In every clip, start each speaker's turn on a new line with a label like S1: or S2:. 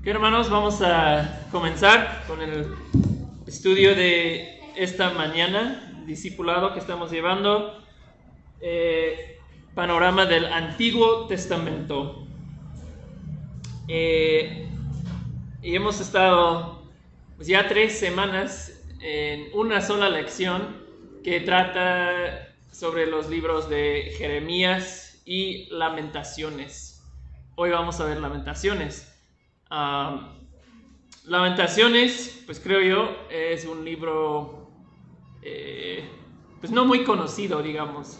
S1: Ok, hermanos, vamos a comenzar con el estudio de esta mañana, discipulado que estamos llevando, eh, panorama del Antiguo Testamento. Eh, y hemos estado pues, ya tres semanas en una sola lección que trata sobre los libros de Jeremías y Lamentaciones. Hoy vamos a ver Lamentaciones. Ah, Lamentaciones, pues creo yo, es un libro, eh, pues no muy conocido, digamos,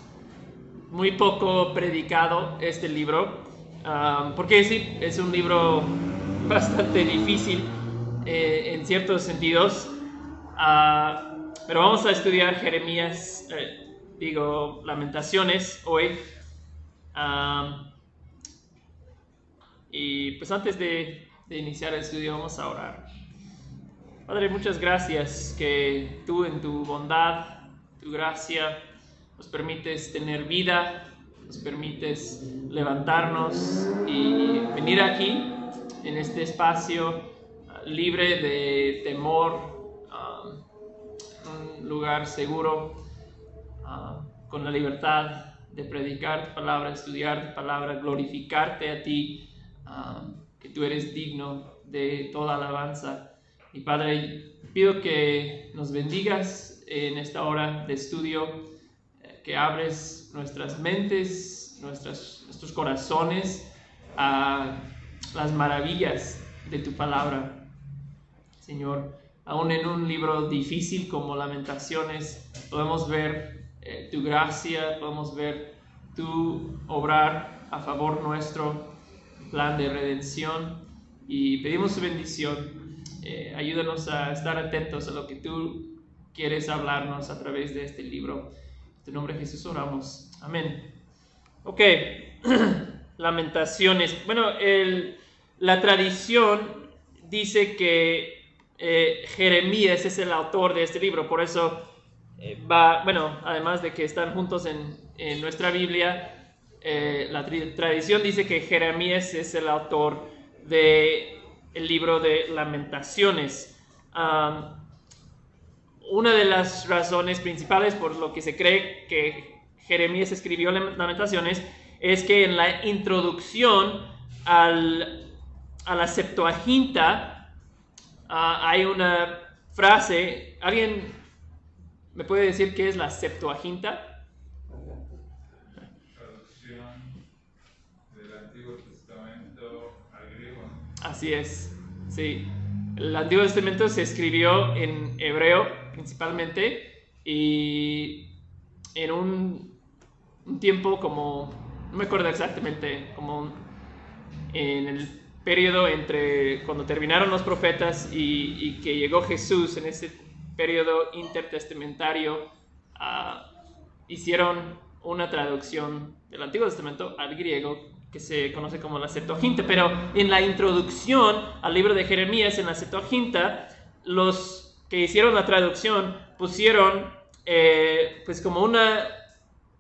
S1: muy poco predicado este libro, ah, porque sí, es un libro bastante difícil eh, en ciertos sentidos, ah, pero vamos a estudiar Jeremías, eh, digo, Lamentaciones hoy. y pues antes de de iniciar el estudio, vamos a orar. Padre, muchas gracias que tú en tu bondad, tu gracia, nos permites tener vida, nos permites levantarnos y venir aquí, en este espacio libre de temor, ah, un lugar seguro, ah, con la libertad de predicar tu palabra, estudiar tu palabra, glorificarte a ti que tú eres digno de toda alabanza. Y Padre, pido que nos bendigas en esta hora de estudio, eh, que abres nuestras mentes, nuestras, nuestros corazones a las maravillas de tu palabra. Señor, aún en un libro difícil como Lamentaciones, podemos ver eh, tu gracia, podemos ver tu obrar a favor nuestro plan de redención y pedimos su bendición. Eh, ayúdanos a estar atentos a lo que tú quieres hablarnos a través de este libro. En tu nombre Jesús oramos. Amén. Ok, lamentaciones. Bueno, el, la tradición dice que eh, Jeremías es el autor de este libro, por eso eh, va, bueno, además de que están juntos en, en nuestra Biblia, eh, la tradición dice que Jeremías es el autor del el libro de lamentaciones. una de las razones principales por lo que se cree que Jeremías escribió lamentaciones es que en la introducción al, a la Septuaginta ah, hay una frase, ¿alguien me puede decir qué es la Septuaginta? Así es, sí. El Antiguo Testamento se escribió en hebreo principalmente y en un, tiempo como, no me acuerdo exactamente, como en el periodo entre cuando terminaron los profetas y, que llegó Jesús, en ese periodo intertestamentario, ah, hicieron una traducción del Antiguo Testamento al griego que se conoce como la Septuaginta, pero en la introducción al libro de Jeremías, en la Septuaginta, los que hicieron la traducción pusieron eh, pues como una,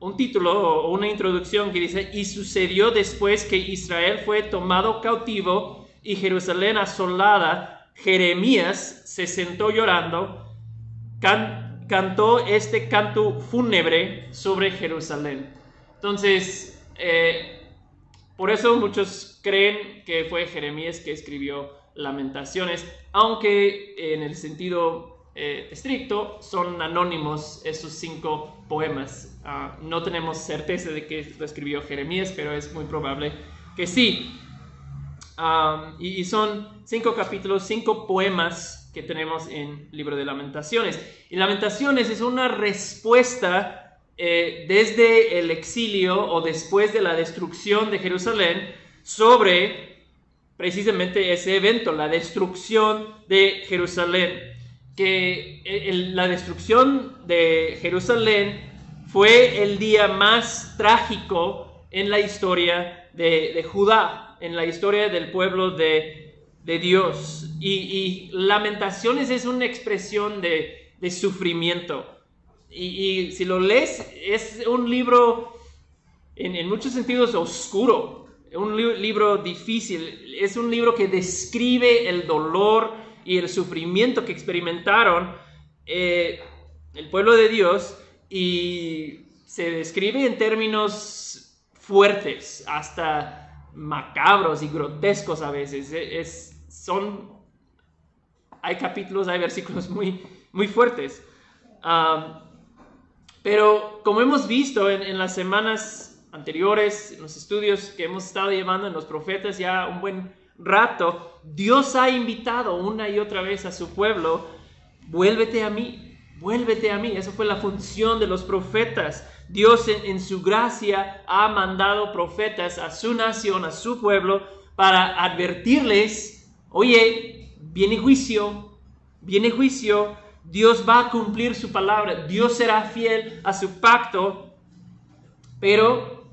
S1: un título o una introducción que dice, y sucedió después que Israel fue tomado cautivo y Jerusalén asolada, Jeremías se sentó llorando, cantó este canto fúnebre sobre Jerusalén. Entonces, eh, por eso muchos creen que fue Jeremías que escribió Lamentaciones, aunque en el sentido eh, estricto son anónimos esos cinco poemas. Ah, no tenemos certeza de que lo escribió Jeremías, pero es muy probable que sí. y, son cinco capítulos, cinco poemas que tenemos en libro de Lamentaciones. Y Lamentaciones es una respuesta eh, desde el exilio o después de la destrucción de Jerusalén sobre precisamente ese evento, la destrucción de Jerusalén. Que eh, la destrucción de Jerusalén fue el día más trágico en la historia de, Judá, en la historia del pueblo de, Dios. Y, lamentaciones es una expresión de, de sufrimiento. Y, si lo lees, es un libro en, muchos sentidos oscuro. un libro difícil, es un libro que describe el dolor y el sufrimiento que experimentaron eh, el pueblo de Dios y se describe en términos fuertes, hasta macabros y grotescos a veces. Es, son, hay capítulos, hay versículos muy, muy fuertes. pero como hemos visto en, en las semanas anteriores, en los estudios que hemos estado llevando en los profetas ya un buen rato, Dios ha invitado una y otra vez a su pueblo, vuélvete a mí, vuélvete a mí. Esa fue la función de los profetas. Dios en, su gracia ha mandado profetas a su nación, a su pueblo, para advertirles, oye, viene juicio, viene juicio, Dios va a cumplir su palabra, Dios será fiel a su pacto, pero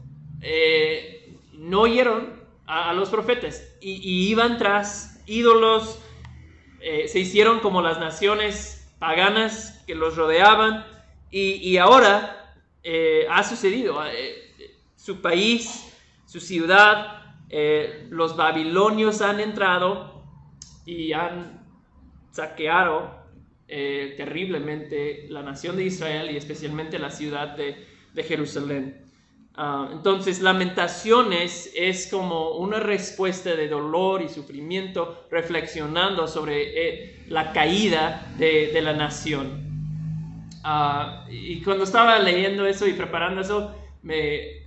S1: eh, no oyeron a, los profetas y, iban tras ídolos, eh, se hicieron como las naciones paganas que los rodeaban. Y, ahora eh, ha sucedido. su país, su ciudad, los babilonios han entrado y han saqueado terriblemente la nación de Israel y especialmente la ciudad de Jerusalén. Ah, entonces, lamentaciones es como una respuesta de dolor y sufrimiento reflexionando sobre eh, la caída de, la nación. Ah, y cuando estaba leyendo eso y preparando eso, me,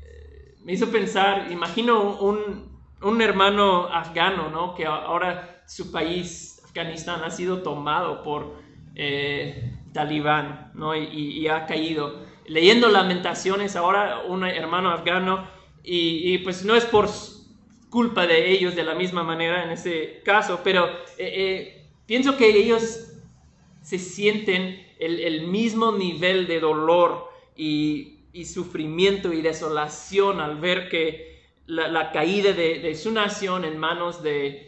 S1: hizo pensar, imagino un, hermano afgano, ¿no? Que ahora su país, Afganistán, ha sido tomado por eh, talibán, ¿no? y ha caído leyendo lamentaciones ahora, un hermano afgano, y, pues no es por culpa de ellos de la misma manera en ese caso, pero eh, eh, pienso que ellos se sienten el, mismo nivel de dolor y, sufrimiento y desolación al ver que la, caída de, su nación en manos de,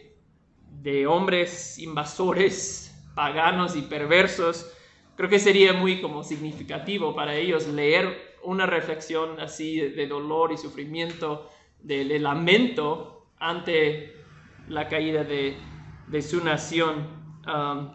S1: de hombres invasores, paganos y perversos, creo que sería muy como significativo para ellos leer una reflexión así de, dolor y sufrimiento, de, lamento ante la caída de, su nación. Um,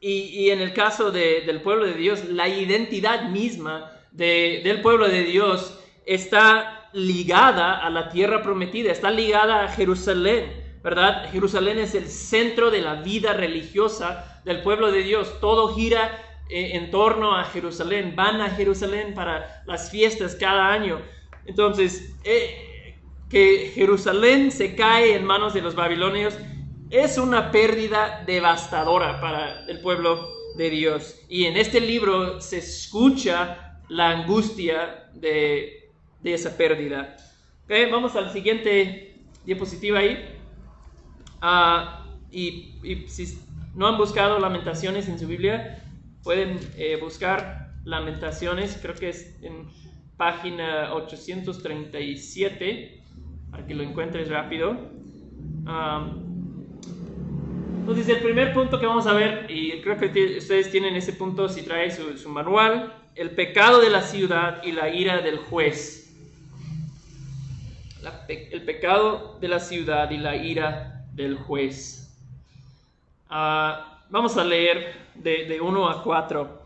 S1: y, en el caso del pueblo de Dios, la identidad misma del pueblo de Dios está ligada a la tierra prometida, está ligada a Jerusalén, ¿verdad? Jerusalén es el centro de la vida religiosa del pueblo de Dios. Todo gira eh, en torno a Jerusalén. Van a Jerusalén para las fiestas cada año. Entonces, eh, que Jerusalén se cae en manos de los babilonios es una pérdida devastadora para el pueblo de Dios. Y en este libro se escucha la angustia de, esa pérdida. vamos al siguiente diapositiva ahí. Ah, y, si no han buscado lamentaciones en su Biblia, pueden eh, buscar lamentaciones, creo que es en página 837, para que lo encuentres rápido. entonces, el primer punto que vamos a ver, y creo que ustedes tienen ese punto si trae su, manual, el pecado de la ciudad y la ira del juez. el pecado de la ciudad y la ira del juez. Ah, vamos a leer de, 1 a 4.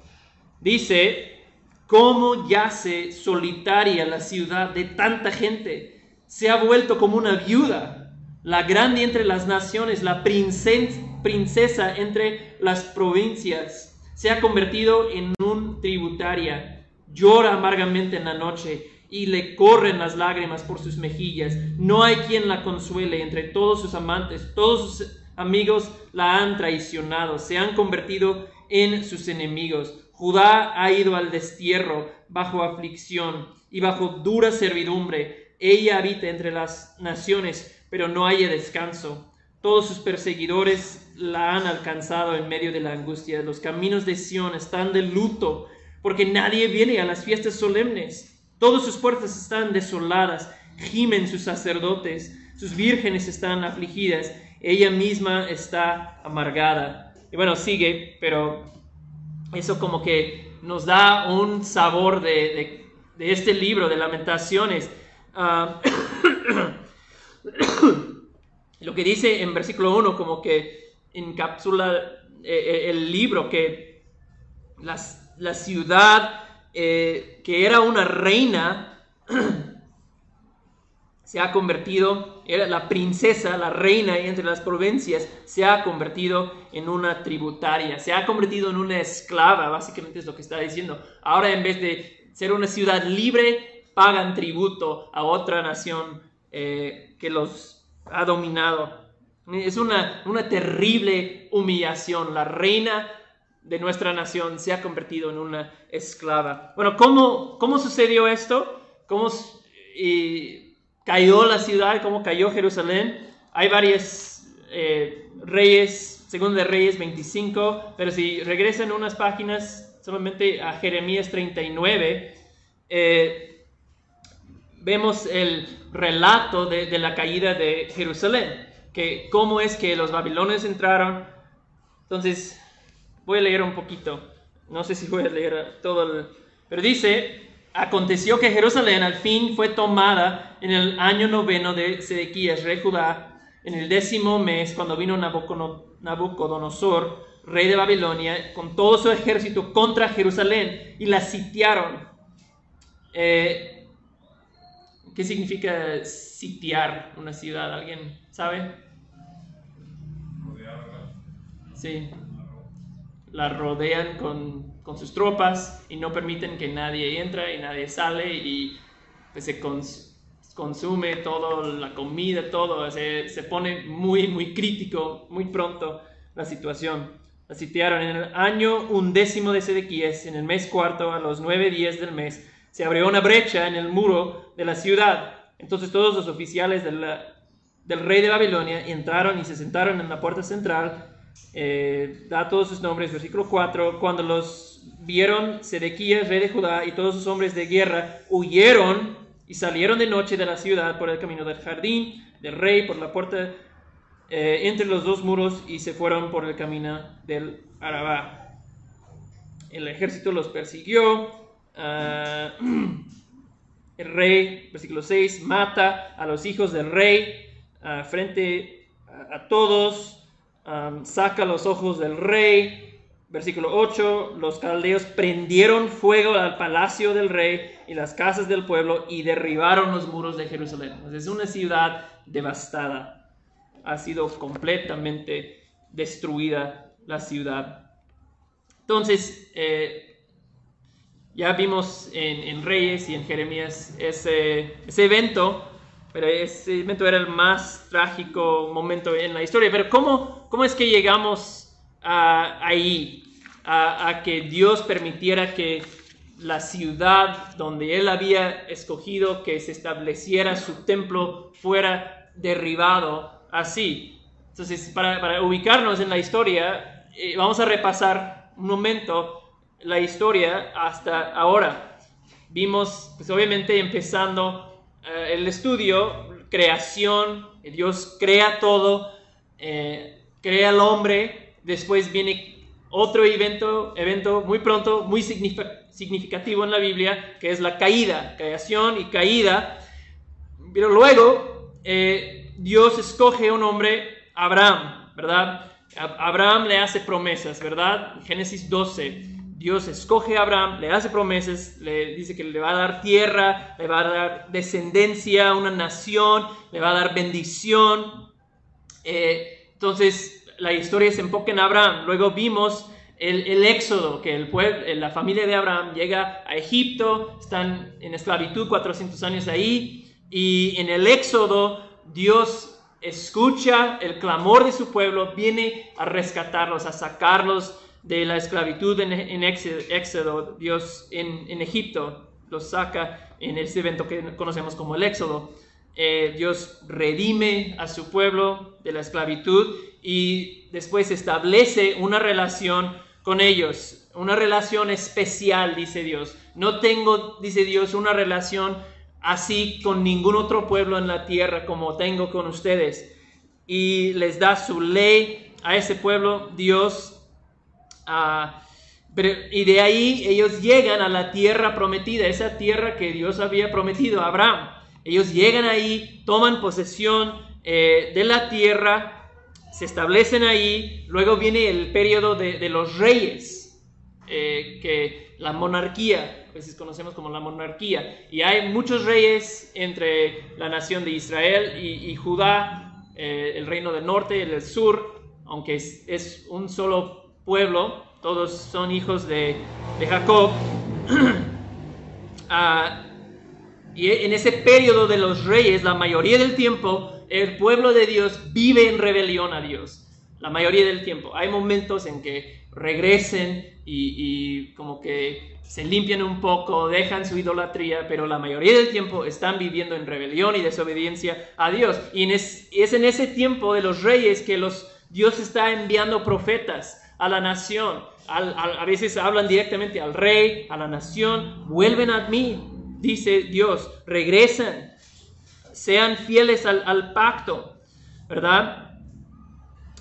S1: Dice, ¿cómo yace solitaria la ciudad de tanta gente? Se ha vuelto como una viuda, la grande entre las naciones, la princesa entre las provincias. Se ha convertido en un tributaria. Llora amargamente en la noche y le corren las lágrimas por sus mejillas. No hay quien la consuele entre todos sus amantes, todos sus amigos la han traicionado, se han convertido en sus enemigos. Judá ha ido al destierro bajo aflicción y bajo dura servidumbre. Ella habita entre las naciones, pero no haya descanso. Todos sus perseguidores la han alcanzado en medio de la angustia. Los caminos de Sión están de luto, porque nadie viene a las fiestas solemnes. Todas sus puertas están desoladas, gimen sus sacerdotes, sus vírgenes están afligidas ella misma está amargada. Y bueno, sigue, pero eso como que nos da un sabor de, este libro de lamentaciones. Ah, Lo que dice en versículo 1 como que encapsula eh, el libro, que la ciudad que era una reina se ha convertido, era la princesa, la reina entre las provincias, se ha convertido en una tributaria, se ha convertido en una esclava, básicamente es lo que está diciendo. Ahora en vez de ser una ciudad libre, pagan tributo a otra nación eh, que los ha dominado. Es una, una terrible humillación. La reina de nuestra nación se ha convertido en una esclava. Bueno, ¿cómo, cómo sucedió esto? ¿Cómo cayó la ciudad? ¿Cómo cayó Jerusalén? Hay varios eh, reyes, segundo de Reyes 25, pero si regresan unas páginas solamente a Jeremías 39, eh, vemos el relato de, la caída de Jerusalén, que cómo es que los babilonios entraron. Entonces, Voy a leer un poquito. No sé si voy a leer todo el... Pero dice, aconteció que Jerusalén al fin fue tomada en el año noveno de Sedequías, rey Judá, en el décimo mes, cuando vino Nabucodonosor, rey de Babilonia, con todo su ejército contra Jerusalén y la sitiaron. Eh, ¿Qué significa sitiar una ciudad? ¿Alguien sabe? Sí la rodean con, sus tropas y no permiten que nadie entre y nadie sale y pues, se consume todo, la comida, todo, se, se, pone muy, muy crítico muy pronto la situación. La sitiaron en el año undécimo de Sedequías, en el mes cuarto, a los nueve días del mes, se abrió una brecha en el muro de la ciudad. Entonces todos los oficiales del rey de Babilonia entraron y se sentaron en la puerta central eh, da todos sus nombres, versículo 4, cuando los vieron Sedequías, rey de Judá, y todos sus hombres de guerra, huyeron y salieron de noche de la ciudad por el camino del jardín del rey, por la puerta eh, entre los dos muros, y se fueron por el camino del Arabá. El ejército los persiguió. Ah, el rey, versículo 6, mata a los hijos del rey ah, frente a todos saca los ojos del rey. Versículo 8, los caldeos prendieron fuego al palacio del rey y las casas del pueblo y derribaron los muros de Jerusalén. Es una ciudad devastada. Ha sido completamente destruida la ciudad. Entonces, eh, ya vimos en, Reyes y en Jeremías ese, ese evento pero ese momento era el más trágico momento en la historia. Pero ¿cómo, cómo es que llegamos ahí? A, a, que Dios permitiera que la ciudad donde Él había escogido que se estableciera su templo fuera derribado así. Entonces, para, para ubicarnos en la historia, eh, vamos a repasar un momento la historia hasta ahora. Vimos, pues obviamente empezando eh, el estudio, creación, Dios crea todo, eh, crea al hombre, después viene otro evento, evento muy pronto, muy significativo en la Biblia, que es la caída, creación y caída. Pero luego eh, Dios escoge un hombre, Abraham, ¿verdad? Abraham le hace promesas, ¿verdad? Génesis 12. Dios escoge a Abraham, le hace promesas, le dice que le va a dar tierra, le va a dar descendencia, una nación, le va a dar bendición. Eh, entonces la historia se enfoca en Abraham. Luego vimos el, éxodo, que el pueblo, la familia de Abraham llega a Egipto, están en esclavitud 400 años ahí, y en el éxodo Dios escucha el clamor de su pueblo, viene a rescatarlos, a sacarlos de la esclavitud en, Éxodo, Dios en, Egipto los saca en ese evento que conocemos como el Éxodo. Eh, Dios redime a su pueblo de la esclavitud y después establece una relación con ellos, una relación especial, dice Dios. No tengo, dice Dios, una relación así con ningún otro pueblo en la tierra como tengo con ustedes. Y les da su ley a ese pueblo. Dios Ah, y de ahí ellos llegan a la tierra prometida, esa tierra que Dios había prometido a Abraham. Ellos llegan ahí, toman posesión eh, de la tierra, se establecen ahí, luego viene el periodo de, los reyes, eh, que la monarquía, a veces conocemos como la monarquía, y hay muchos reyes entre la nación de Israel y, Judá, eh, el reino del norte y el del sur, aunque es, un solo pueblo, todos son hijos de, Jacob. Ah, y en ese periodo de los reyes, la mayoría del tiempo, el pueblo de Dios vive en rebelión a Dios. La mayoría del tiempo. Hay momentos en que regresen y, como que se limpian un poco, dejan su idolatría, pero la mayoría del tiempo están viviendo en rebelión y desobediencia a Dios. Y es, en ese tiempo de los reyes que Dios está enviando profetas a la nación. a veces hablan directamente al rey, a la nación, vuelven a mí, dice Dios, regresan, sean fieles al, pacto, ¿verdad?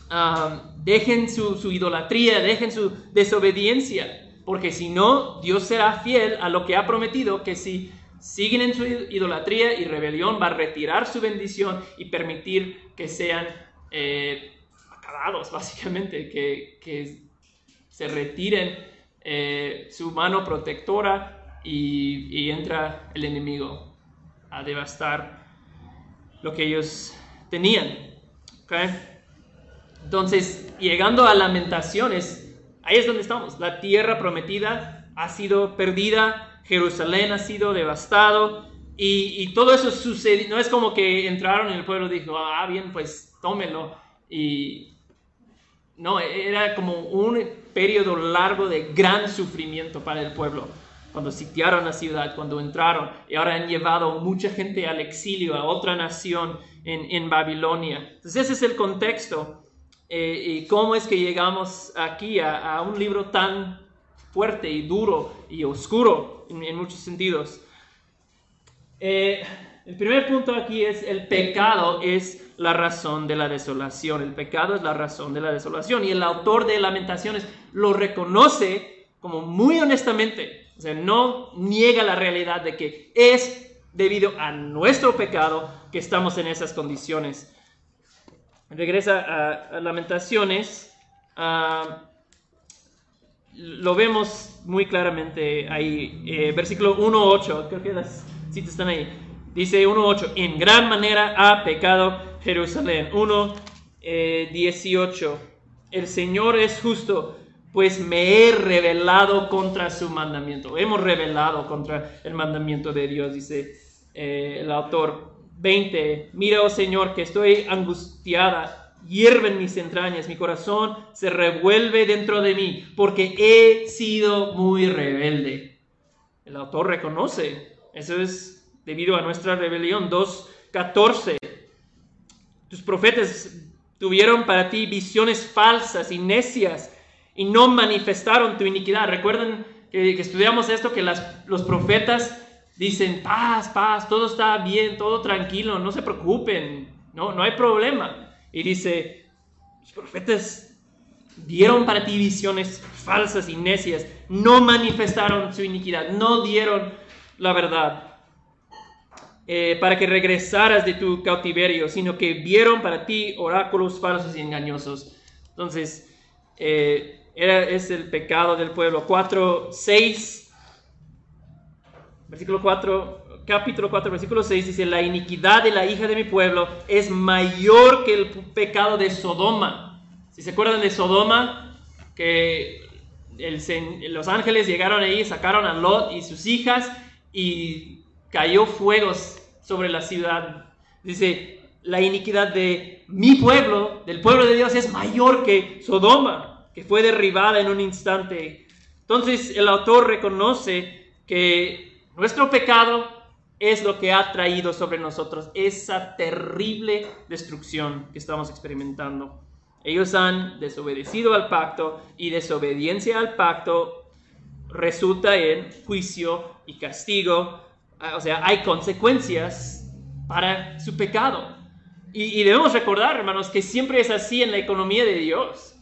S1: Ah, dejen su, idolatría, dejen su desobediencia, porque si no, Dios será fiel a lo que ha prometido, que si siguen en su idolatría y rebelión, va a retirar su bendición y permitir que sean eh, acabados, básicamente, que, se retiren eh, su mano protectora y, entra el enemigo a devastar lo que ellos tenían. Entonces, llegando a lamentaciones, ahí es donde estamos. La tierra prometida ha sido perdida, Jerusalén ha sido devastado y, todo eso sucedió. No es como que entraron y el pueblo dijo, ah, bien, pues tómelo. Y no, era como un periodo largo de gran sufrimiento para el pueblo cuando sitiaron la ciudad, cuando entraron, y ahora han llevado mucha gente al exilio, a otra nación en, Babilonia. Entonces ese es el contexto eh, y cómo es que llegamos aquí a, un libro tan fuerte y duro y oscuro en, muchos sentidos. Eh, el primer punto aquí es el pecado es la razón de la desolación. El pecado es la razón de la desolación. Y el autor de Lamentaciones lo reconoce como muy honestamente. O sea, no niega la realidad de que es debido a nuestro pecado que estamos en esas condiciones. Regresa a, Lamentaciones. lo vemos muy claramente ahí. Eh, versículo 1.8, creo que las citas están ahí. Dice 1.8, en gran manera ha pecado Jerusalén. 1.18, eh, el Señor es justo pues me he rebelado contra su mandamiento. Hemos rebelado contra el mandamiento de Dios, dice eh, el autor. 20. Mira, oh Señor, que estoy angustiada, hierven mis entrañas, mi corazón se revuelve dentro de mí, porque he sido muy rebelde. El autor reconoce, eso es debido a nuestra rebelión. 2.14. Tus profetas tuvieron para ti visiones falsas y necias y no manifestaron tu iniquidad. Recuerden que, estudiamos esto, que las, los profetas dicen, paz, paz, todo está bien, todo tranquilo, no se preocupen, no, no hay problema. Y dice, los profetas dieron para ti visiones falsas y necias, no manifestaron su iniquidad, no dieron la verdad. Eh, para que regresaras de tu cautiverio, sino que vieron para ti oráculos falsos y engañosos. Entonces, eh, era, es el pecado del pueblo. 4, 6, versículo 4, capítulo 4, versículo 6 dice, la iniquidad de la hija de mi pueblo es mayor que el pecado de Sodoma. Si se acuerdan de Sodoma, que los ángeles llegaron ahí, sacaron a Lot y sus hijas y cayó fuegos sobre la ciudad. Dice, la iniquidad de mi pueblo, del pueblo de Dios, es mayor que Sodoma que fue derribada en un instante. Entonces el autor reconoce que nuestro pecado es lo que ha traído sobre nosotros esa terrible destrucción que estamos experimentando. Ellos han desobedecido al pacto y desobediencia al pacto resulta en juicio y castigo. O sea, hay consecuencias para su pecado. Y, debemos recordar, hermanos, que siempre es así en la economía de Dios.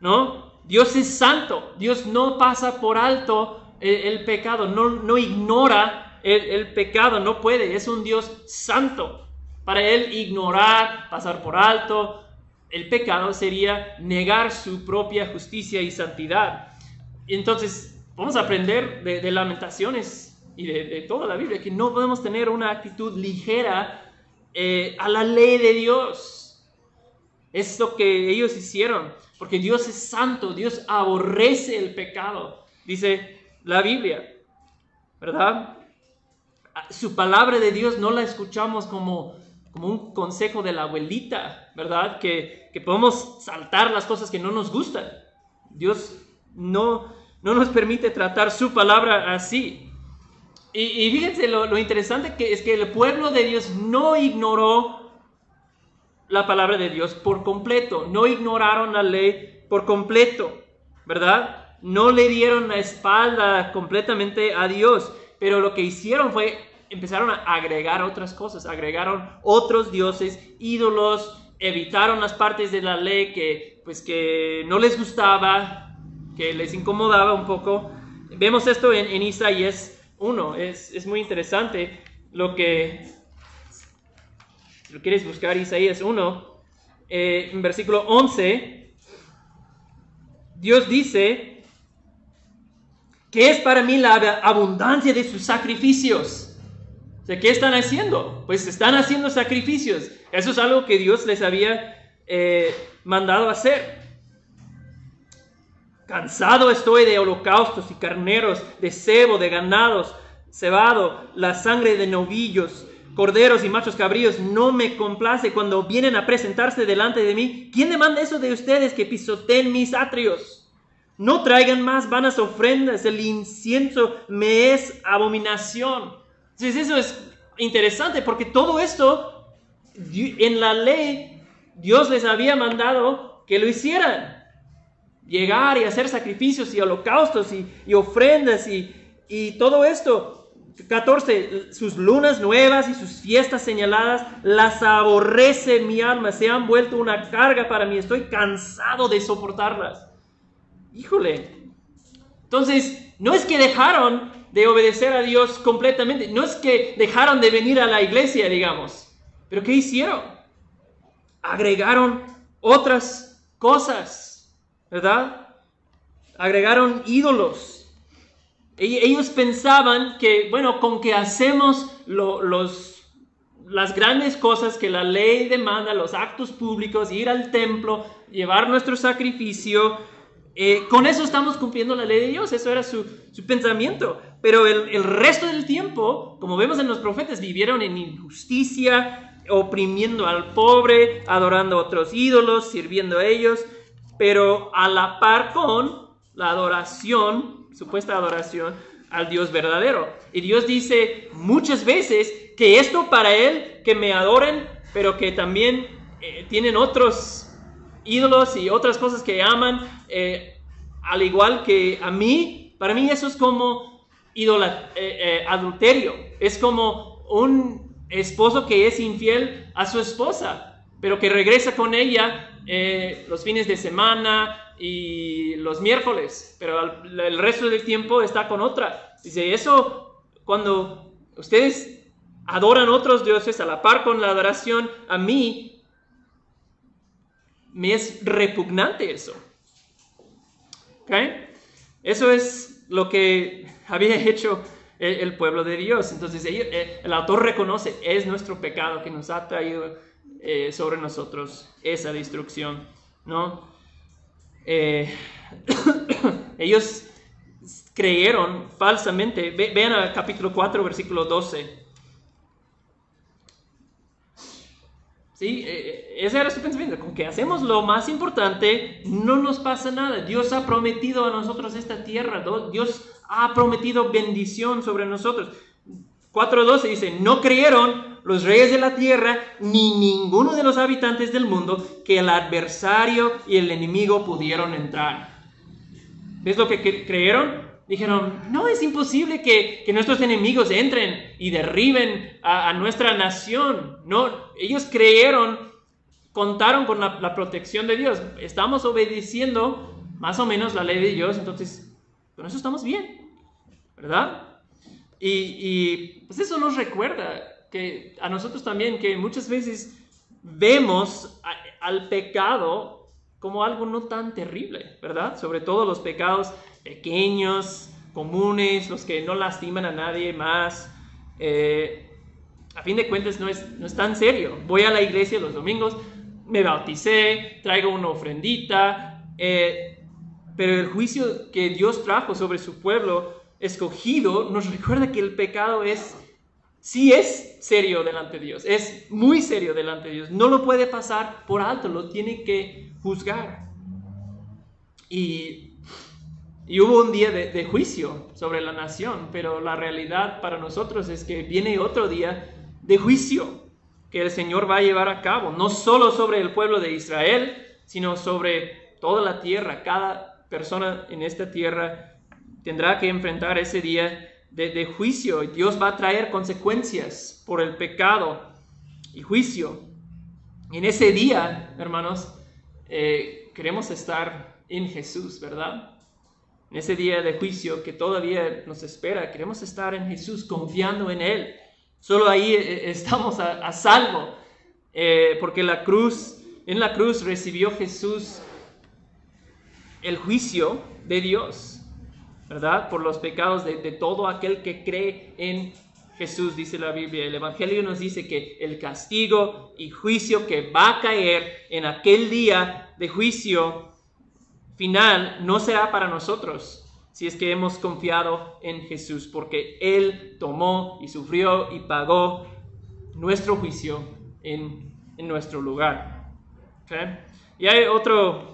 S1: ¿no? Dios es santo, Dios no pasa por alto el, pecado, no, no ignora el, pecado, no puede, es un Dios santo. Para Él ignorar, pasar por alto, el pecado sería negar su propia justicia y santidad. Entonces, vamos a aprender de, lamentaciones y de, toda la Biblia que no podemos tener una actitud ligera eh, a la ley de Dios. Es lo que ellos hicieron, porque Dios es santo, Dios aborrece el pecado, dice la Biblia, ¿verdad? Su palabra de Dios no la escuchamos como, como un consejo de la abuelita, ¿verdad? Que, podemos saltar las cosas que no nos gustan. Dios no, no nos permite tratar su palabra así. Y, fíjense lo, interesante que es que el pueblo de Dios no ignoró la palabra de Dios por completo, no ignoraron la ley por completo, ¿verdad? No le dieron la espalda completamente a Dios, pero lo que hicieron fue empezaron a agregar otras cosas, agregaron otros dioses, ídolos, evitaron las partes de la ley que pues que no les gustaba, que les incomodaba un poco. Vemos esto en, en Isaías uno, Es, muy interesante lo que, si lo quieres buscar, Isaías 1, eh, en versículo 11, Dios dice que es para mí la abundancia de sus sacrificios. O sea, ¿qué están haciendo? Pues están haciendo sacrificios. Eso es algo que Dios les había eh, mandado hacer. Cansado estoy de holocaustos y carneros, de cebo, de ganados, cebado, la sangre de novillos, corderos y machos cabríos. No me complace cuando vienen a presentarse delante de mí. ¿Quién demanda eso de ustedes que pisoteen mis atrios? No traigan más vanas ofrendas, el incienso me es abominación. Entonces eso es interesante porque todo esto en la ley Dios les había mandado que lo hicieran llegar y hacer sacrificios y holocaustos y, ofrendas y, y, todo esto. 14. Sus lunas nuevas y sus fiestas señaladas las aborrece mi alma, se han vuelto una carga para mí, estoy cansado de soportarlas. Híjole. Entonces, no es que dejaron de obedecer a Dios completamente, no es que dejaron de venir a la iglesia, digamos, pero ¿qué hicieron? Agregaron otras cosas ¿verdad? Agregaron ídolos. Ellos pensaban que, bueno, con que hacemos los, las grandes cosas que la ley demanda, los actos públicos, ir al templo, llevar nuestro sacrificio, eh, con eso estamos cumpliendo la ley de Dios, eso era su, pensamiento. Pero el, el, resto del tiempo, como vemos en los profetas, vivieron en injusticia, oprimiendo al pobre, adorando a otros ídolos, sirviendo a ellos pero a la par con la adoración, supuesta adoración al Dios verdadero. Y Dios dice muchas veces que esto para Él, que me adoren, pero que también eh, tienen otros ídolos y otras cosas que aman, eh, al igual que a mí, para mí eso es como eh, adulterio, es como un esposo que es infiel a su esposa, pero que regresa con ella eh, los fines de semana y los miércoles, pero el resto del tiempo está con otra. Dice, eso cuando ustedes adoran otros dioses a la par con la adoración, a mí me es repugnante eso. Eso es lo que había hecho el, pueblo de Dios. Entonces eh, el autor reconoce, es nuestro pecado que nos ha traído eh, sobre nosotros esa destrucción, ¿no? Eh, ellos creyeron falsamente. vean al capítulo 4, versículo 12. ¿Sí? Eh, ese era su pensamiento. Con que hacemos lo más importante, no nos pasa nada. Dios ha prometido a nosotros esta tierra. Dios ha prometido bendición sobre nosotros. 4.12 dice, no creyeron los reyes de la tierra, ni ninguno de los habitantes del mundo, que el adversario y el enemigo pudieron entrar. ¿Ves lo que creyeron? Dijeron, no es imposible que, nuestros enemigos entren y derriben a, nuestra nación. No, ellos creyeron, contaron con la protección de Dios. Estamos obedeciendo más o menos la ley de Dios, entonces con eso estamos bien, ¿verdad? Y, pues eso nos recuerda que a nosotros también que muchas veces vemos al pecado como algo no tan terrible, ¿verdad? Sobre todo los pecados pequeños, comunes, los que no lastiman a nadie más. Eh, a fin de cuentas no es, no es tan serio. Voy a la iglesia los domingos, me bauticé, traigo una ofrendita, eh, pero el juicio que Dios trajo sobre su pueblo escogido nos recuerda que el pecado es, sí es serio delante de Dios, es muy serio delante de Dios, no lo puede pasar por alto, lo tiene que juzgar. Y, hubo un día de, juicio sobre la nación, pero la realidad para nosotros es que viene otro día de juicio que el Señor va a llevar a cabo, no solo sobre el pueblo de Israel, sino sobre toda la tierra, cada persona en esta tierra tendrá que enfrentar ese día de, juicio. Dios va a traer consecuencias por el pecado y juicio. En ese día, hermanos, eh, queremos estar en Jesús, ¿verdad? En ese día de juicio que todavía nos espera, queremos estar en Jesús, confiando en Él. Solo ahí eh, estamos a, salvo, eh, porque la cruz, en la cruz recibió Jesús el juicio de Dios. ¿Verdad? Por los pecados de, todo aquel que cree en Jesús, dice la Biblia. El Evangelio nos dice que el castigo y juicio que va a caer en aquel día de juicio final no será para nosotros, si es que hemos confiado en Jesús, porque Él tomó y sufrió y pagó nuestro juicio en, nuestro lugar. Y hay otro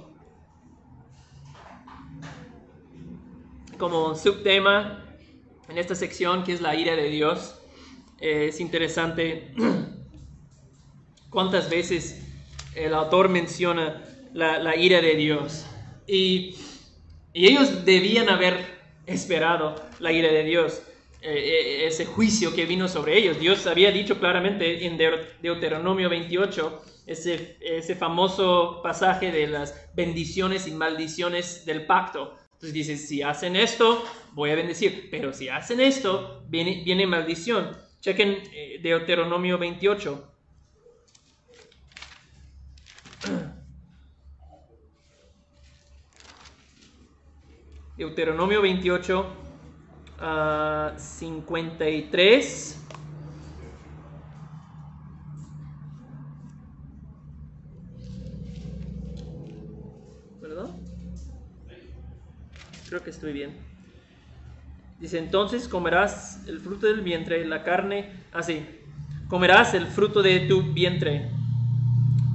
S1: como subtema en esta sección que es la ira de Dios. Eh, es interesante cuántas veces el autor menciona la, ira de Dios. Y, ellos debían haber esperado la ira de Dios, eh, eh, ese juicio que vino sobre ellos. Dios había dicho claramente en Deuteronomio 28, ese, ese famoso pasaje de las bendiciones y maldiciones del pacto. Entonces dice, si hacen esto, voy a bendecir, pero si hacen esto, viene, maldición. Chequen eh, Deuteronomio 28. Deuteronomio 28, 53. Creo que estoy bien. Dice, entonces comerás el fruto del vientre, la carne, así, comerás el fruto de tu vientre.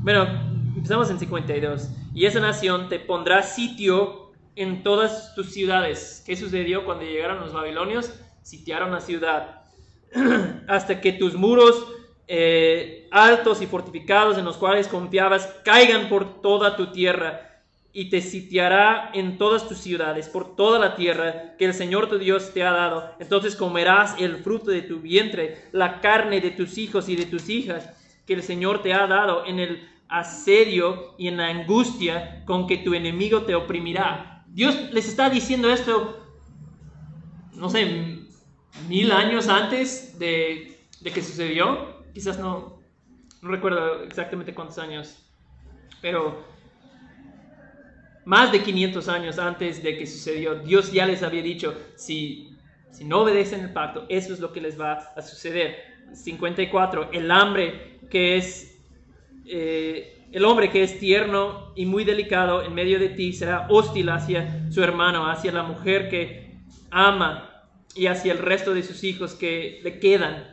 S1: Bueno, empezamos en 52. Y esa nación te pondrá sitio en todas tus ciudades. ¿Qué sucedió cuando llegaron los babilonios? Sitiaron la ciudad. Hasta que tus muros eh, altos y fortificados en los cuales confiabas caigan por toda tu tierra y te sitiará en todas tus ciudades, por toda la tierra que el Señor tu Dios te ha dado. Entonces comerás el fruto de tu vientre, la carne de tus hijos y de tus hijas, que el Señor te ha dado en el asedio y en la angustia con que tu enemigo te oprimirá. Dios les está diciendo esto, no sé, mil años antes de, que sucedió. Quizás no, no recuerdo exactamente cuántos años, pero más de 500 años antes de que sucedió, Dios ya les había dicho, si, si no obedecen el pacto, eso es lo que les va a suceder. 54, el hambre que es, eh, el hombre que es tierno y muy delicado en medio de ti será hostil hacia su hermano, hacia la mujer que ama y hacia el resto de sus hijos que le quedan.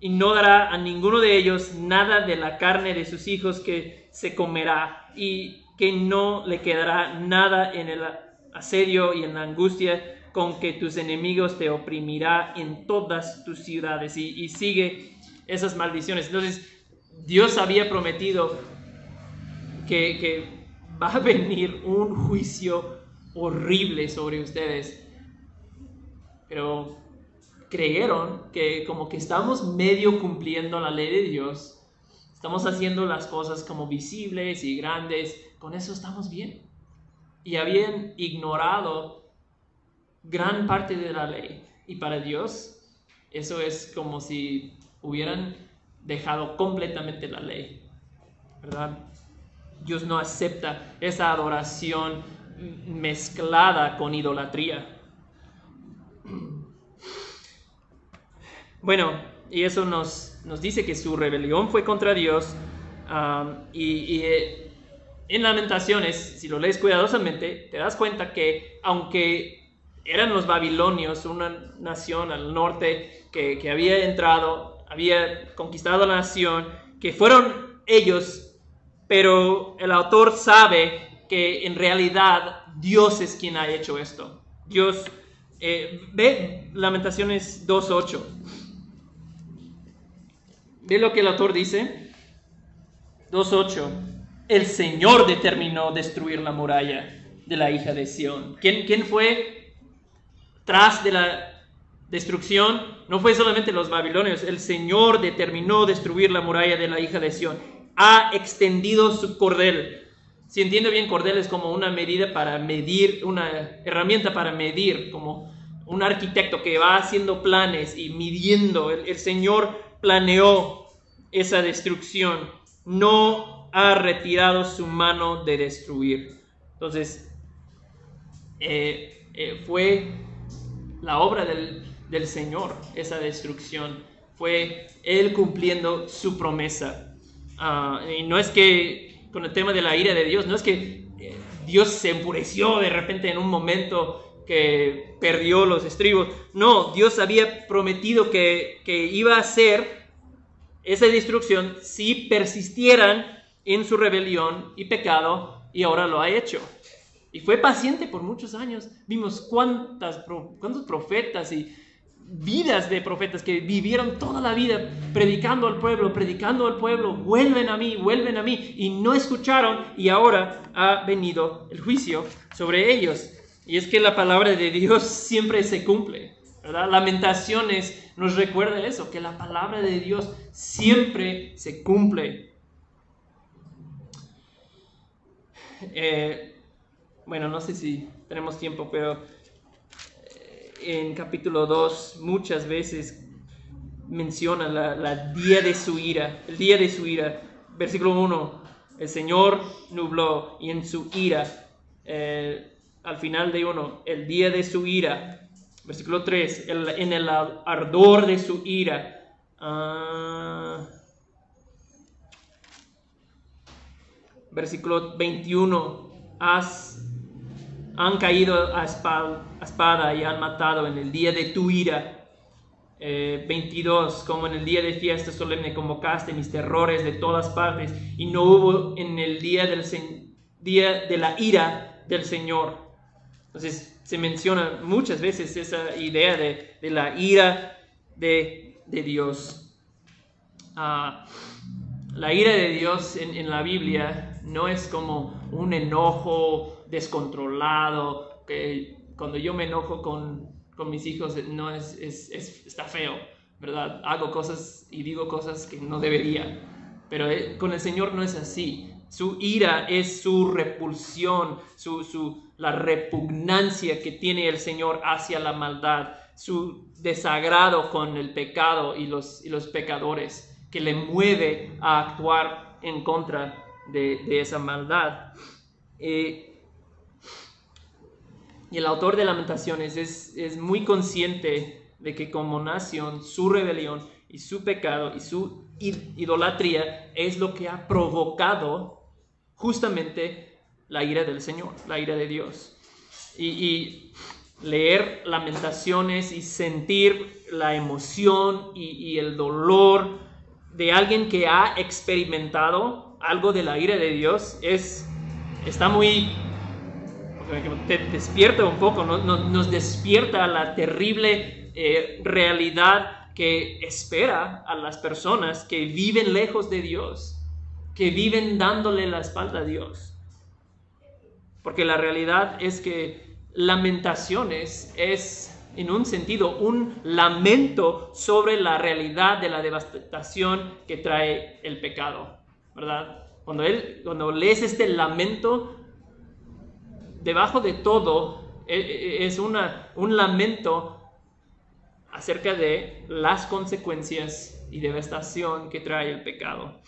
S1: Y no dará a ninguno de ellos nada de la carne de sus hijos que se comerá. Y que no le quedará nada en el asedio y en la angustia con que tus enemigos te oprimirá en todas tus ciudades. Y, sigue esas maldiciones. Entonces, Dios había prometido que, que va a venir un juicio horrible sobre ustedes. Pero creyeron que como que estamos medio cumpliendo la ley de Dios, estamos haciendo las cosas como visibles y grandes, con eso estamos bien. Y habían ignorado gran parte de la ley. Y para Dios eso es como si hubieran dejado completamente la ley, ¿verdad? Dios no acepta esa adoración mezclada con idolatría. Bueno, y eso nos, nos dice que su rebelión fue contra Dios y, eh, en Lamentaciones, si lo lees cuidadosamente, te das cuenta que aunque eran los babilonios, una nación al norte que, que había entrado, había conquistado la nación, que fueron ellos, pero el autor sabe que en realidad Dios es quien ha hecho esto. Dios, eh, ve Lamentaciones 2.8. Ve lo que el autor dice. 2.8. El Señor determinó destruir la muralla de la hija de Sión. ¿Quién, ¿Quién fue tras de la destrucción? No fue solamente los babilonios. El Señor determinó destruir la muralla de la hija de Sión. Ha extendido su cordel. Si entiendo bien, cordel es como una medida para medir, una herramienta para medir, como un arquitecto que va haciendo planes y midiendo. el Señor planeó esa destrucción, no ha retirado su mano de destruir. Entonces, eh, eh, fue la obra del, Señor, esa destrucción. Fue Él cumpliendo su promesa. Ah, y no es que, con el tema de la ira de Dios, no es que eh, Dios se enfureció de repente en un momento que perdió los estribos. No, Dios había prometido que, que iba a hacer esa destrucción si persistieran en su rebelión y pecado y ahora lo ha hecho. Y fue paciente por muchos años. Vimos cuántas, cuántos profetas y vidas de profetas que vivieron toda la vida predicando al pueblo, predicando al pueblo, vuelven a mí, vuelven a mí, y no escucharon y ahora ha venido el juicio sobre ellos. Y es que la palabra de Dios siempre se cumple. Lamentaciones nos recuerda eso, que la palabra de Dios siempre se cumple. Eh, bueno, no sé si tenemos tiempo, pero eh, en capítulo 2 muchas veces menciona la, día de su ira, el día de su ira. Versículo 1, el Señor nubló y en su ira, eh, al final de uno, el día de su ira, Versículo 3, en el ardor de su ira. Ah. versículo 21, han caído a espada, y han matado en el día de tu ira. 22, eh, como en el día de fiesta solemne convocaste mis terrores de todas partes y no hubo en el día, del día de la ira del Señor. Entonces, se menciona muchas veces esa idea de, la ira de, Dios. Ah, la ira de Dios en, la Biblia no es como un enojo descontrolado, que cuando yo me enojo con, mis hijos no es, está feo, ¿verdad? Hago cosas y digo cosas que no debería. Pero eh, con el Señor no es así. Su ira es su repulsión, su, su la repugnancia que tiene el Señor hacia la maldad, su desagrado con el pecado y los, y los pecadores, que le mueve a actuar en contra de, esa maldad. Eh, y el autor de Lamentaciones es, es muy consciente de que como nación su rebelión y su pecado y su idolatría es lo que ha provocado justamente la ira del Señor, la ira de Dios. Y, leer lamentaciones y sentir la emoción y, el dolor de alguien que ha experimentado algo de la ira de Dios es, está muy, te despierta un poco, nos despierta la terrible eh, realidad que espera a las personas que viven lejos de Dios, que viven dándole la espalda a Dios. Porque la realidad es que lamentaciones es, en un sentido, un lamento sobre la realidad de la devastación que trae el pecado, ¿verdad? Cuando, él, cuando lees este lamento, debajo de todo e, e, es una, un lamento acerca de las consecuencias y devastación que trae el pecado.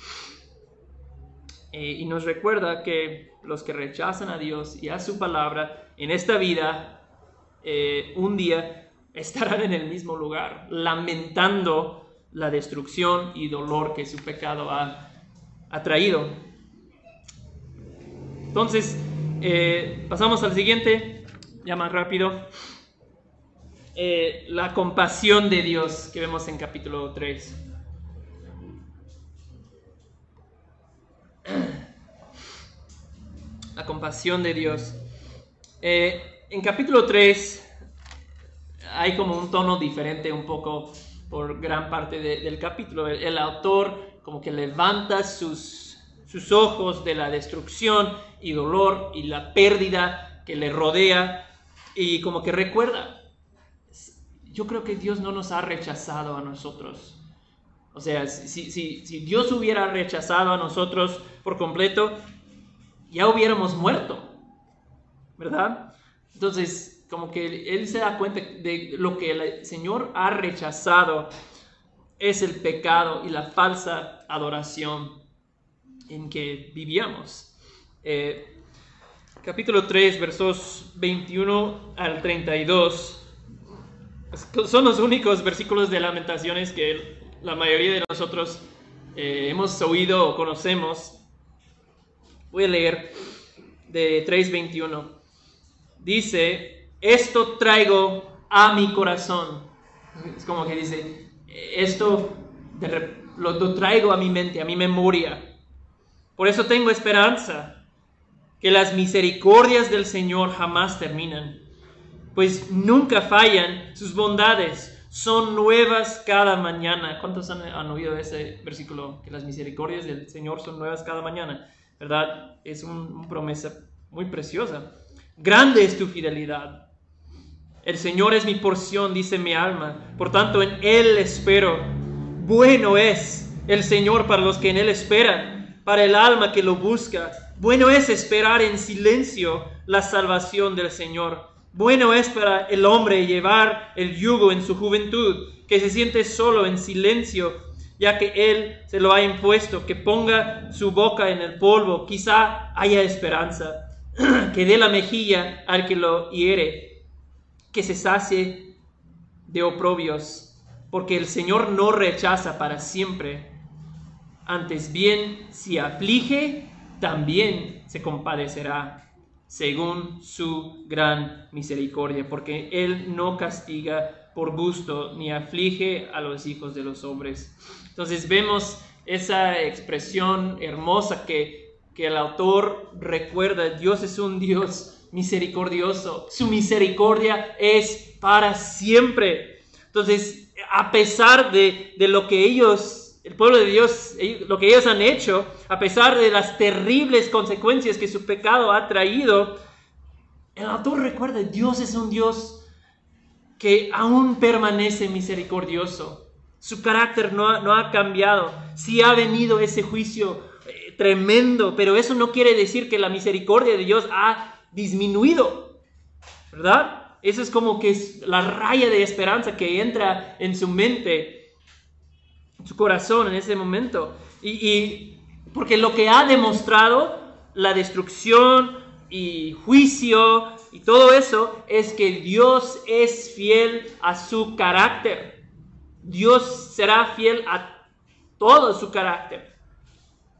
S1: Eh, y nos recuerda que los que rechazan a Dios y a su palabra en esta vida, eh, un día estarán en el mismo lugar, lamentando la destrucción y dolor que su pecado ha, traído. Entonces, eh, pasamos al siguiente, ya más rápido. la compasión de Dios que vemos en capítulo 3. La compasión de Dios. Eh, en capítulo 3 hay como un tono diferente un poco por gran parte del capítulo. El, autor como que levanta sus, sus ojos de la destrucción y dolor y la pérdida que le rodea y como que recuerda, yo creo que Dios no nos ha rechazado a nosotros. O sea, si, si, si Dios hubiera rechazado a nosotros por completo, ya hubiéramos muerto, ¿verdad? Entonces, como que él se da cuenta de lo que el Señor ha rechazado es el pecado y la falsa adoración en que vivíamos. Eh, capítulo 3, versos 21 al 32. Son los únicos versículos de lamentaciones que la mayoría de nosotros eh, hemos oído o conocemos. Voy a leer de 3.21. Dice, esto traigo a mi corazón. Es como que dice, esto lo, traigo a mi mente, a mi memoria. Por eso tengo esperanza, que las misericordias del Señor jamás terminan, pues nunca fallan sus bondades son nuevas cada mañana. ¿Cuántos han, oído ese versículo? Que las misericordias del Señor son nuevas cada mañana. ¿Verdad? Es una promesa muy preciosa. Grande es tu fidelidad. El Señor es mi porción, dice mi alma. Por tanto, en Él espero. Bueno es el Señor para los que en Él esperan, para el alma que lo busca. Bueno es esperar en silencio la salvación del Señor. Bueno es para el hombre llevar el yugo en su juventud, que se siente solo en silencio ya que Él se lo ha impuesto, que ponga su boca en el polvo, quizá haya esperanza, que dé la mejilla al que lo hiere, que se sacie de oprobios, porque el Señor no rechaza para siempre, antes bien, si aflige, también se compadecerá según su gran misericordia, porque Él no castiga por gusto ni aflige a los hijos de los hombres. Entonces vemos esa expresión hermosa que, que el autor recuerda. Dios es un Dios misericordioso. Su misericordia es para siempre. Entonces, a pesar de, de lo que ellos, el pueblo de Dios, lo que ellos han hecho, a pesar de las terribles consecuencias que su pecado ha traído, el autor recuerda, Dios es un Dios que aún permanece misericordioso. Su carácter no ha, cambiado. Sí ha venido ese juicio eh, tremendo, pero eso no quiere decir que la misericordia de Dios ha disminuido. ¿Verdad? Eso es como que es la raya de esperanza que entra en su mente, en su corazón en ese momento. Y, y porque lo que ha demostrado la destrucción y juicio y todo eso es que Dios es fiel a su carácter. Dios será fiel a todo su carácter.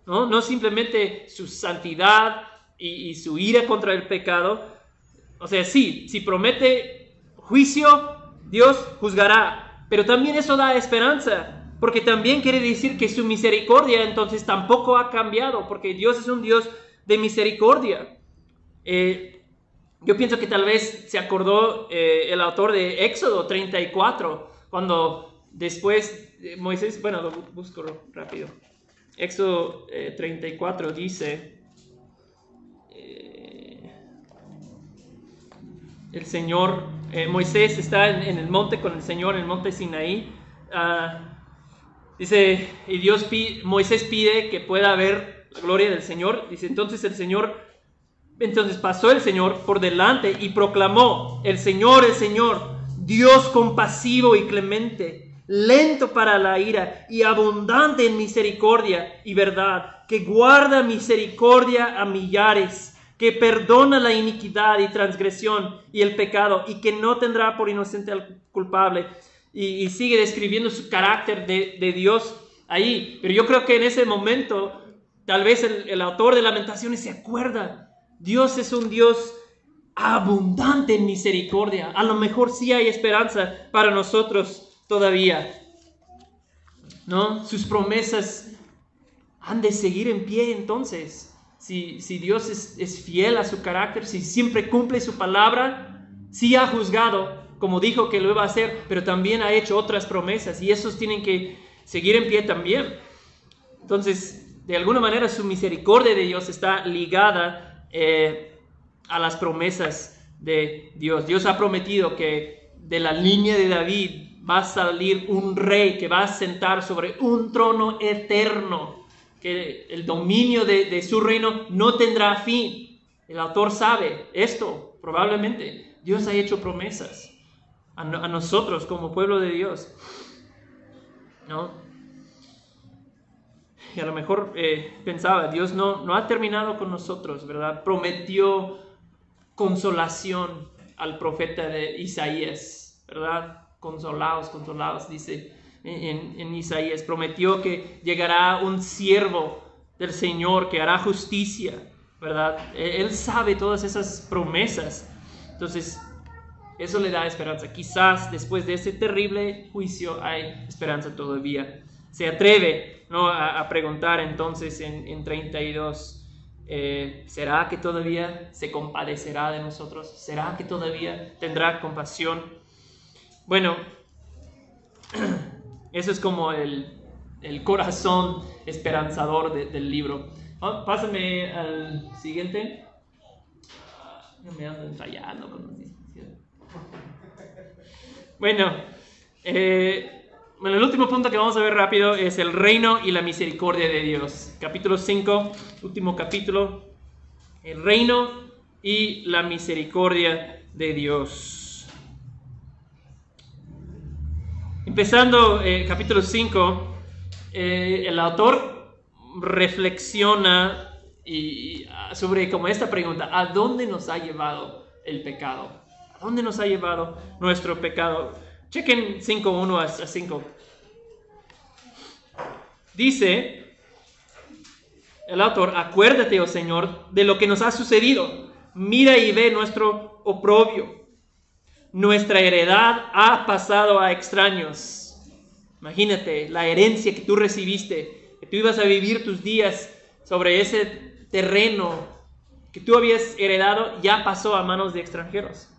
S1: No, no simplemente su santidad y, su ira contra el pecado. O sea, sí, si promete juicio, Dios juzgará. Pero también eso da esperanza, porque también quiere decir que su misericordia entonces tampoco ha cambiado, porque Dios es un Dios de misericordia. Eh, yo pienso que tal vez se acordó eh, el autor de Éxodo 34, cuando Después, Moisés, bueno, lo busco rápido. Éxodo 34 eh, dice, eh, el Señor, eh, Moisés está en, el monte con el Señor, en el monte Sinaí. Ah, dice, y Dios pide, Moisés pide que pueda ver la gloria del Señor. Dice, entonces el Señor, entonces pasó el Señor por delante y proclamó, el Señor, el Señor Dios compasivo y clemente, lento para la ira y abundante en misericordia y verdad, que guarda misericordia a millares, que perdona la iniquidad y transgresión y el pecado y que no tendrá por inocente al culpable. Y, sigue describiendo su carácter de, Dios ahí. Pero yo creo que en ese momento, tal vez el, el autor de Lamentaciones se acuerda, Dios es un Dios abundante en misericordia. A lo mejor sí hay esperanza para nosotros todavía. ¿No? Sus promesas han de seguir en pie entonces. Si, si Dios es, fiel a su carácter, si siempre cumple su palabra, sí ha juzgado, como dijo que lo iba a hacer, pero también ha hecho otras promesas y esos tienen que seguir en pie también. Entonces, de alguna manera su misericordia de Dios está ligada eh, a las promesas de Dios. Dios ha prometido que de la línea de David va a salir un rey que va a sentar sobre un trono eterno, que el dominio de, su reino no tendrá fin. El autor sabe esto, probablemente. Dios ha hecho promesas a, nosotros como pueblo de Dios. ¿No? Y a lo mejor eh, pensaba, Dios no, no ha terminado con nosotros, ¿verdad? Prometió consolación al profeta de Isaías, ¿verdad? Consolados, consolados, dice en, Isaías. Prometió que llegará un siervo del Señor que hará justicia, ¿verdad? E, él sabe todas esas promesas. Entonces, eso le da esperanza. Quizás después de ese terrible juicio hay esperanza todavía. Se atreve ¿no? a, preguntar entonces en, en 32 eh, ¿Será que todavía se compadecerá de nosotros? ¿Será que todavía tendrá compasión? Bueno, eso es como el, corazón esperanzador del libro. Oh, pásame al siguiente. me ando ensayando Bueno, eh, bueno, el último punto que vamos a ver rápido es el reino y la misericordia de Dios. Capítulo 5, último capítulo. El reino y la misericordia de Dios. Empezando eh, capítulo 5, eh, el autor reflexiona y, sobre como esta pregunta, ¿a dónde nos ha llevado el pecado? ¿A dónde nos ha llevado nuestro pecado? Chequen 5.1 a 5. Dice el autor, acuérdate, oh Señor, de lo que nos ha sucedido. Mira y ve nuestro oprobio. Nuestra heredad ha pasado a extraños. Imagínate la herencia que tú recibiste, que tú ibas a vivir tus días sobre ese terreno que tú habías heredado, ya pasó a manos de extranjeros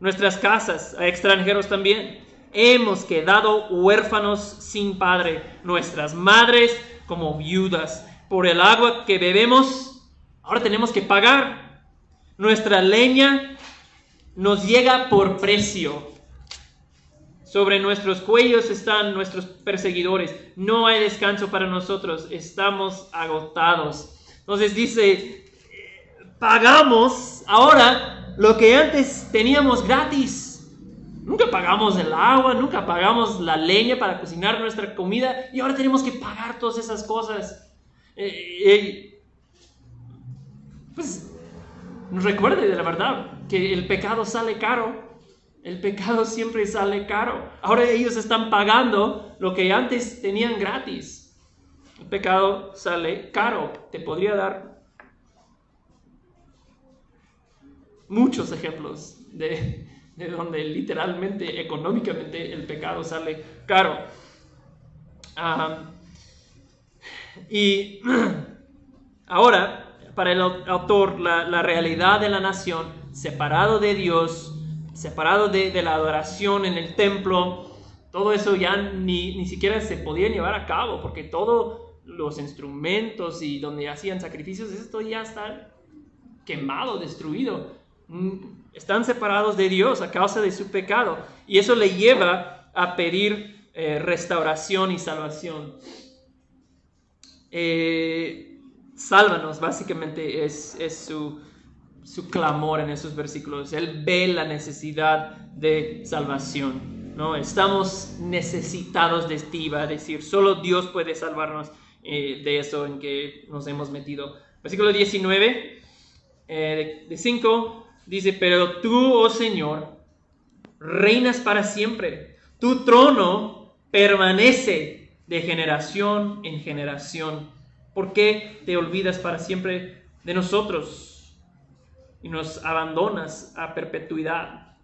S1: nuestras casas a extranjeros también. Hemos quedado huérfanos sin padre, nuestras madres como viudas. Por el agua que bebemos, ahora tenemos que pagar. Nuestra leña nos llega por precio. Sobre nuestros cuellos están nuestros perseguidores. No hay descanso para nosotros. Estamos agotados. Entonces dice, pagamos ahora lo que antes teníamos gratis. Nunca pagamos el agua, nunca pagamos la leña para cocinar nuestra comida y ahora tenemos que pagar todas esas cosas. Eh, eh, pues nos recuerde de la verdad que el pecado sale caro. El pecado siempre sale caro. Ahora ellos están pagando lo que antes tenían gratis. El pecado sale caro. Te podría dar muchos ejemplos de, donde literalmente, económicamente, el pecado sale caro. y ahora, para el autor, la, realidad de la nación, separado de Dios, separado de, la adoración en el templo, todo eso ya ni, ni siquiera se podía llevar a cabo, porque todos los instrumentos y donde hacían sacrificios, esto ya está quemado, destruido. Mm, están separados de Dios a causa de su pecado. Y eso le lleva a pedir eh, restauración y salvación. Eh, sálvanos, básicamente, es, su, su clamor en esos versículos. Él ve la necesidad de salvación. ¿no? Estamos necesitados de ti, va a decir. Solo Dios puede salvarnos eh, de eso en que nos hemos metido. Versículo 19, eh, de 5, dice, pero tú, oh Señor, reinas para siempre. Tu trono permanece de generación en generación. ¿Por qué te olvidas para siempre de nosotros y nos abandonas a perpetuidad?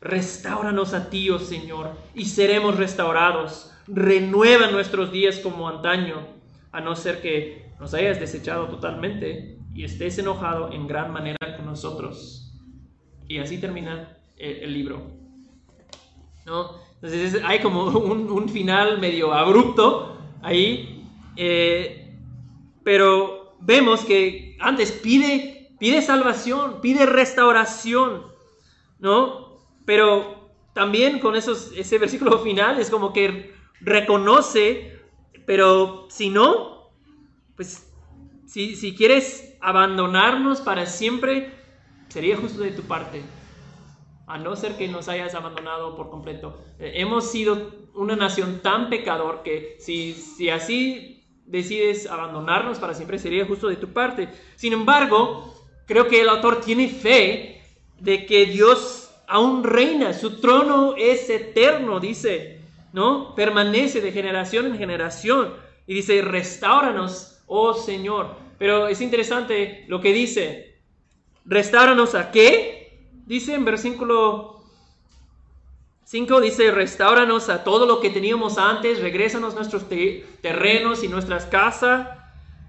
S1: Restauranos a ti, oh Señor, y seremos restaurados. Renueva nuestros días como antaño, a no ser que nos hayas desechado totalmente y estés enojado en gran manera con nosotros. Y así termina el, libro. ¿No? Entonces hay como un, final medio abrupto ahí. Eh, pero vemos que antes pide, pide salvación, pide restauración, ¿no? Pero también con esos, ese versículo final es como que reconoce, pero si no, pues si, si quieres abandonarnos para siempre, sería justo de tu parte a no ser que nos hayas abandonado por completo. Eh, hemos sido una nación tan pecador que si, si así decides abandonarnos para siempre, sería justo de tu parte. Sin embargo, creo que el autor tiene fe de que Dios aún reina, su trono es eterno, dice, ¿no? Permanece de generación en generación. Y dice, restauranos, oh Señor. Pero es interesante lo que dice, restauranos a qué? Dice en versículo 5 dice, restauranos a todo lo que teníamos antes, regrésanos nuestros terrenos y nuestras casas,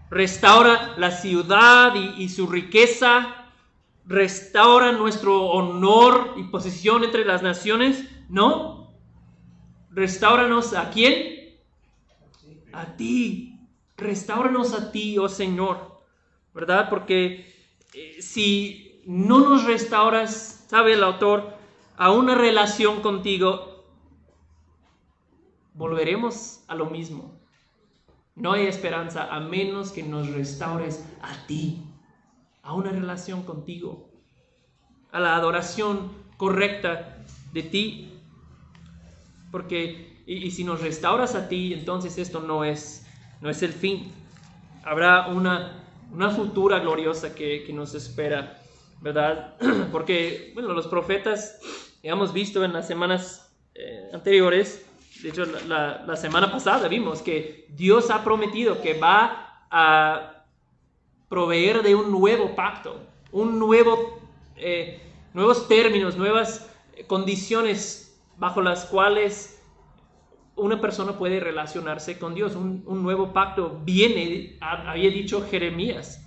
S1: restaura la ciudad y, su riqueza, restaura nuestro honor y posición entre las naciones. No, restauranos a quién? A ti, restauranos a ti, oh Señor, ¿verdad? Porque eh, si no nos restauras, sabe el autor, a una relación contigo, volveremos a lo mismo. No hay esperanza a menos que nos restaures a ti, a una relación contigo, a la adoración correcta de ti. Porque, y, si nos restauras a ti, entonces esto no es, no es el fin. Habrá una, una futura gloriosa que, que nos espera, ¿verdad? Porque, bueno, los profetas hemos visto en las semanas eh, anteriores, de hecho la, semana pasada vimos que Dios ha prometido que va a proveer de un nuevo pacto, un nuevo, eh, nuevos términos, nuevas condiciones bajo las cuales una persona puede relacionarse con Dios. Un, nuevo pacto viene, había dicho Jeremías.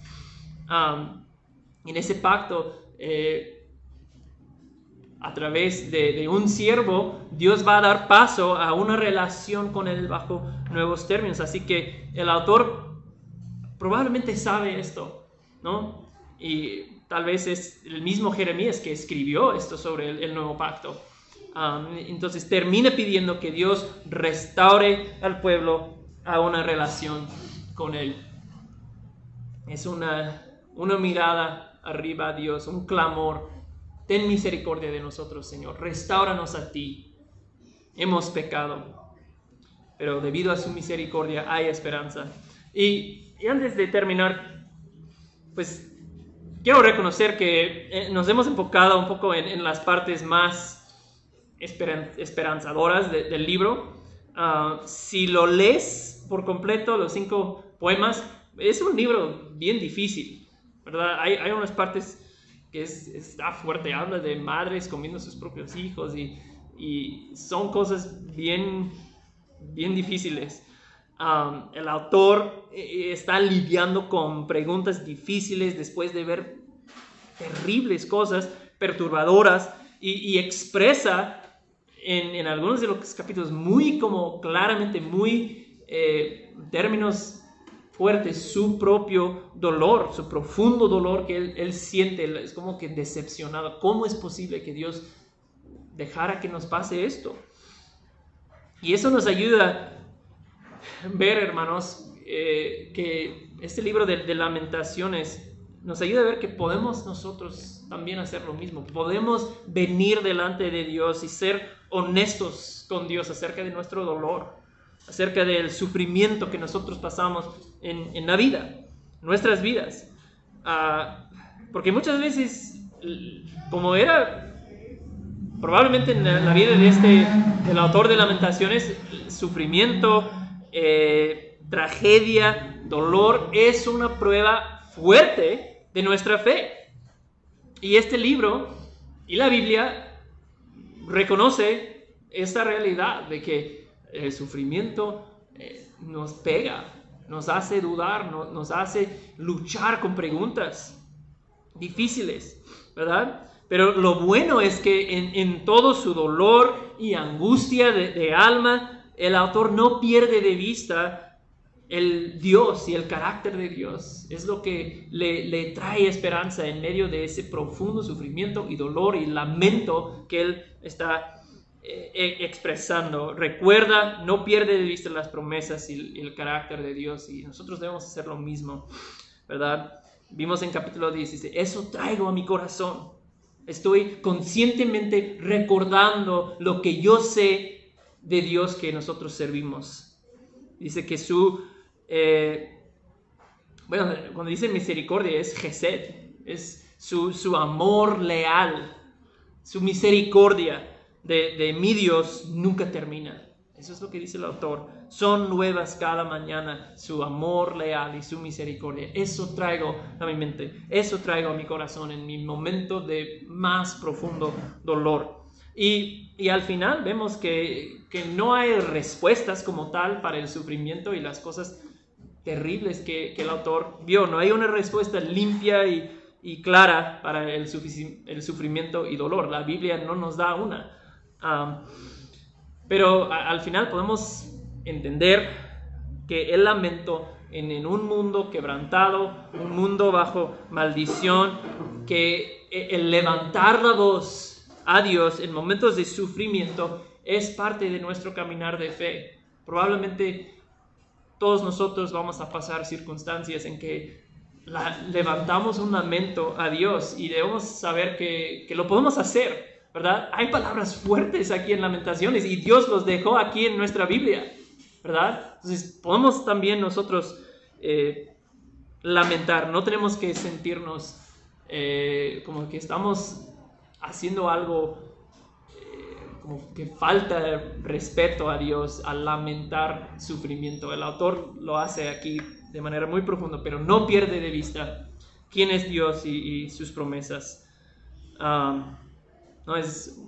S1: en ese pacto eh, a través de, un siervo, Dios va a dar paso a una relación con él bajo nuevos términos. Así que el autor probablemente sabe esto, ¿no? Y tal vez es el mismo Jeremías que escribió esto sobre el, nuevo pacto. Um, entonces termina pidiendo que Dios restaure al pueblo a una relación con él. Es una, una mirada arriba a Dios, un clamor Ten misericordia de nosotros, Señor. Restauranos a ti. Hemos pecado, pero debido a su misericordia hay esperanza. Y, antes de terminar, pues quiero reconocer que eh, nos hemos enfocado un poco en, las partes más esperanzadoras del libro. Ah, si lo lees por completo, los cinco poemas, es un libro bien difícil, ¿verdad? Hay, hay unas partes que es, está fuerte, habla de madres comiendo sus propios hijos y, son cosas bien, bien difíciles. El autor eh, está lidiando con preguntas difíciles después de ver terribles cosas, perturbadoras, y, expresa en, en, algunos de los capítulos muy como claramente, muy eh, términos su propio dolor, su profundo dolor que él, siente, es como que decepcionado. ¿Cómo es posible que Dios dejara que nos pase esto? Y eso nos ayuda a ver, hermanos, eh, que este libro de, lamentaciones nos ayuda a ver que podemos nosotros también hacer lo mismo. Podemos venir delante de Dios y ser honestos con Dios acerca de nuestro dolor, acerca del sufrimiento que nosotros pasamos en, en la vida, nuestras vidas. Ah, porque muchas veces, como era probablemente en la vida de este, del autor de Lamentaciones, sufrimiento, eh, tragedia, dolor, es una prueba fuerte de nuestra fe. Y este libro y la Biblia reconoce esta realidad de que el sufrimiento eh, nos pega, nos hace dudar, nos hace luchar con preguntas difíciles, ¿verdad? Pero lo bueno es que en, todo su dolor y angustia de, alma, el autor no pierde de vista el Dios y el carácter de Dios. Es lo que le, trae esperanza en medio de ese profundo sufrimiento y dolor y lamento que él está eh, e, expresando. Recuerda, no pierde de vista las promesas y, el carácter de Dios y nosotros debemos hacer lo mismo, ¿verdad? Vimos en capítulo 16, eso traigo a mi corazón. Estoy conscientemente recordando lo que yo sé de Dios que nosotros servimos. Dice que su, eh, bueno, cuando dice misericordia es Gesed, es su, amor leal, su misericordia de, de mi Dios nunca termina. Eso es lo que dice el autor. Son nuevas cada mañana su amor leal y su misericordia. Eso traigo a mi mente, eso traigo a mi corazón en mi momento de más profundo dolor. Y, y al final vemos que, que, no hay respuestas como tal para el sufrimiento y las cosas terribles que, que el autor vio. No hay una respuesta limpia y, y clara para el, el, sufrimiento y dolor. La Biblia no nos da una. Um, pero al final podemos entender que el lamento en, un mundo quebrantado, un mundo bajo maldición, que e, el levantar la voz a Dios en momentos de sufrimiento es parte de nuestro caminar de fe. Probablemente todos nosotros vamos a pasar circunstancias en que levantamos un lamento a Dios y debemos saber que, que lo podemos hacer ¿verdad? Hay palabras fuertes aquí en Lamentaciones y Dios los dejó aquí en nuestra Biblia, ¿verdad? Entonces podemos también nosotros eh, lamentar, no tenemos que sentirnos eh, como que estamos haciendo algo eh, como que falta respeto a Dios al lamentar sufrimiento. El autor lo hace aquí de manera muy profunda, pero no pierde de vista quién es Dios y, sus promesas. Um, ¿no? Es,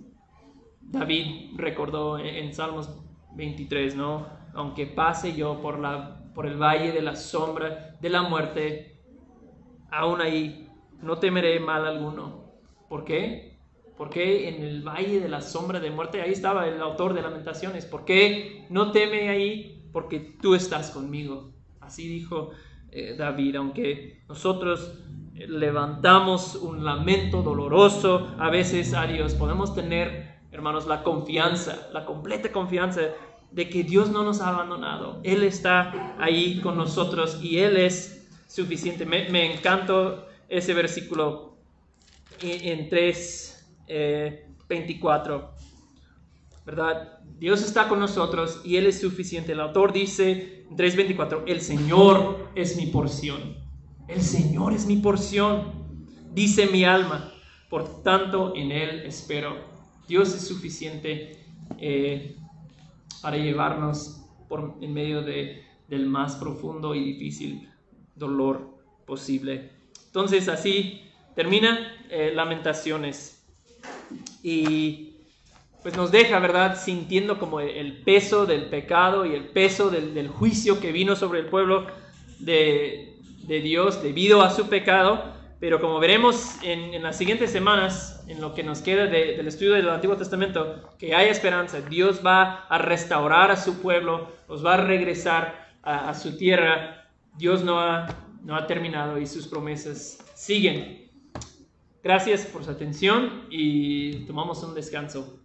S1: David recordó en, Salmos 23, ¿no? Aunque pase yo por, la, por el valle de la sombra de la muerte, aún ahí no temeré mal alguno. ¿Por qué? Porque en el valle de la sombra de muerte, ahí estaba el autor de Lamentaciones. ¿Por qué no teme ahí? Porque tú estás conmigo. Así dijo eh, David, aunque nosotros levantamos un lamento doloroso a veces a Dios, podemos tener, hermanos, la confianza, la completa confianza de que Dios no nos ha abandonado. Él está ahí con nosotros y Él es suficiente. Me, me ese versículo en 3, 24. Eh, ¿Verdad? Dios está con nosotros y Él es suficiente. El autor dice en 3.24, el Señor es mi porción. El Señor es mi porción, dice mi alma, por tanto en Él espero. Dios es suficiente eh, para llevarnos por, en medio de, del más profundo y difícil dolor posible. Entonces así termina eh, Lamentaciones y pues nos deja, ¿verdad? Sintiendo como el peso del pecado y el peso del, del juicio que vino sobre el pueblo de, de Dios debido a su pecado, pero como veremos en, las siguientes semanas, en lo que nos queda del estudio del Antiguo Testamento, que hay esperanza. Dios va a restaurar a su pueblo, los va a regresar a, su tierra. Dios no ha, no ha terminado y sus promesas siguen. Gracias por su atención y tomamos un descanso.